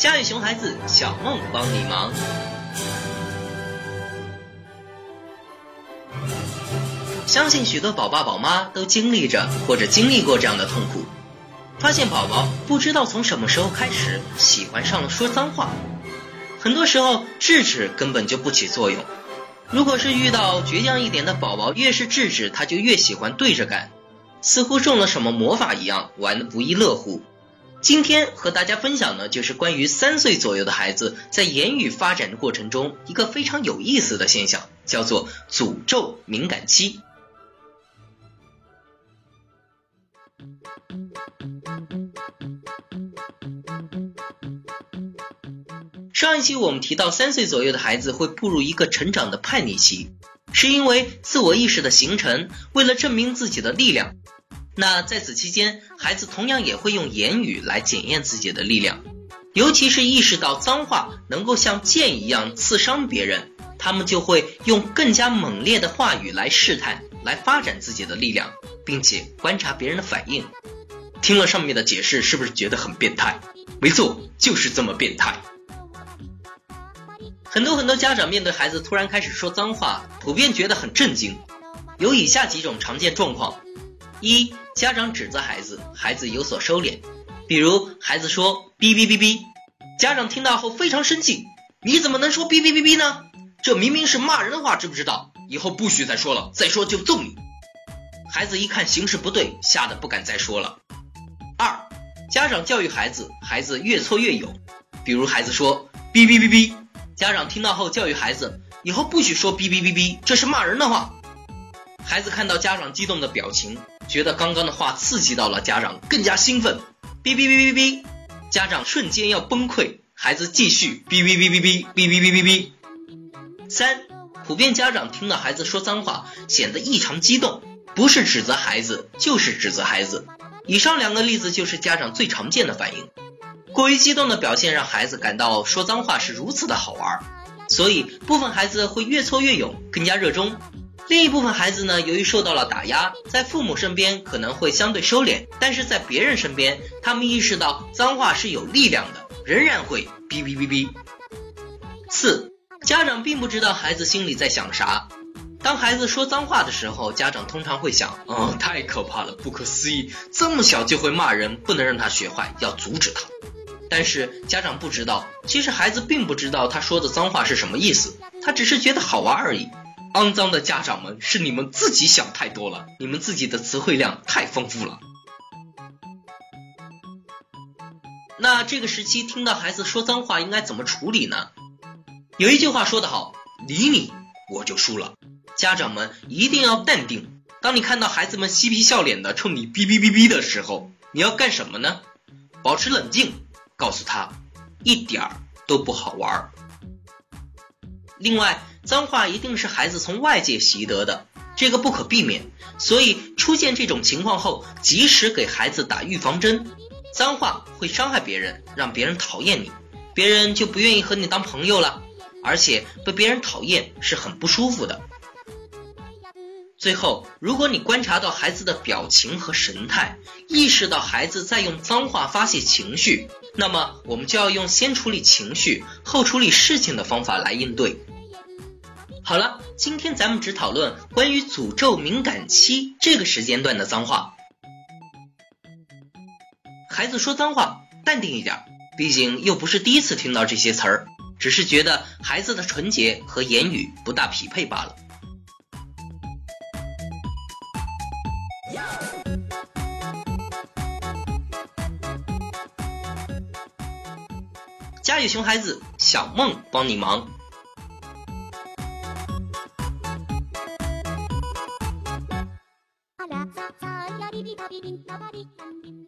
家有熊孩子，小梦帮你忙。相信许多宝爸宝妈都经历着或者经历过这样的痛苦，发现宝宝不知道从什么时候开始喜欢上了说脏话。很多时候制止根本就不起作用。如果是遇到倔强一点的宝宝，越是制止他就越喜欢对着干，似乎中了什么魔法一样，玩的不亦乐乎。今天和大家分享的就是关于三岁左右的孩子在言语发展的过程中一个非常有意思的现象，叫做诅咒敏感期。上一期我们提到，三岁左右的孩子会步入一个成长的叛逆期，是因为自我意识的形成，为了证明自己的力量。那在此期间，孩子同样也会用言语来检验自己的力量，尤其是意识到脏话能够像剑一样刺伤别人，他们就会用更加猛烈的话语来试探，来发展自己的力量，并且观察别人的反应。听了上面的解释，是不是觉得很变态？没错，就是这么变态。很多很多家长面对孩子突然开始说脏话，普遍觉得很震惊。有以下几种常见状况：一、家长指责孩子，孩子有所收敛。比如孩子说“哔哔哔哔”，家长听到后非常生气：“你怎么能说‘哔哔哔哔’呢？这明明是骂人的话，知不知道？以后不许再说了，再说就揍你。”孩子一看形势不对，吓得不敢再说了。二、家长教育孩子，孩子越挫越勇。比如孩子说“哔哔哔哔”。家长听到后教育孩子，以后不许说哔哔哔哔，这是骂人的话。孩子看到家长激动的表情，觉得刚刚的话刺激到了家长，更加兴奋。哔哔哔哔哔，家长瞬间要崩溃，孩子继续哔哔哔哔哔哔哔哔哔哔。三，普遍家长听到孩子说脏话，显得异常激动，不是指责孩子，就是指责孩子。以上两个例子就是家长最常见的反应。过于激动的表现让孩子感到说脏话是如此的好玩，所以部分孩子会越挫越勇，更加热衷；另一部分孩子呢，由于受到了打压，在父母身边可能会相对收敛，但是在别人身边，他们意识到脏话是有力量的，仍然会哔哔哔哔。四，家长并不知道孩子心里在想啥。当孩子说脏话的时候，家长通常会想：哦，太可怕了，不可思议，这么小就会骂人，不能让他学坏，要阻止他。但是家长不知道，其实孩子并不知道他说的脏话是什么意思，他只是觉得好玩而已。肮脏的家长们，是你们自己想太多了，你们自己的词汇量太丰富了。那这个时期听到孩子说脏话应该怎么处理呢？有一句话说得好，理你我就输了。家长们一定要淡定。当你看到孩子们嬉皮笑脸的冲你哔哔哔哔的时候，你要干什么呢？保持冷静。告诉他，一点儿都不好玩儿。另外，脏话一定是孩子从外界习得的，这个不可避免。所以，出现这种情况后，及时给孩子打预防针。脏话会伤害别人，让别人讨厌你，别人就不愿意和你当朋友了。而且，被别人讨厌是很不舒服的。最后，如果你观察到孩子的表情和神态，意识到孩子在用脏话发泄情绪，那么我们就要用先处理情绪后处理事情的方法来应对。好了，今天咱们只讨论关于诅咒敏感期这个时间段的脏话。孩子说脏话，淡定一点，毕竟又不是第一次听到这些词儿，只是觉得孩子的纯洁和言语不大匹配罢了。家有熊孩子，小梦帮你忙。ビビタビビバリタンビン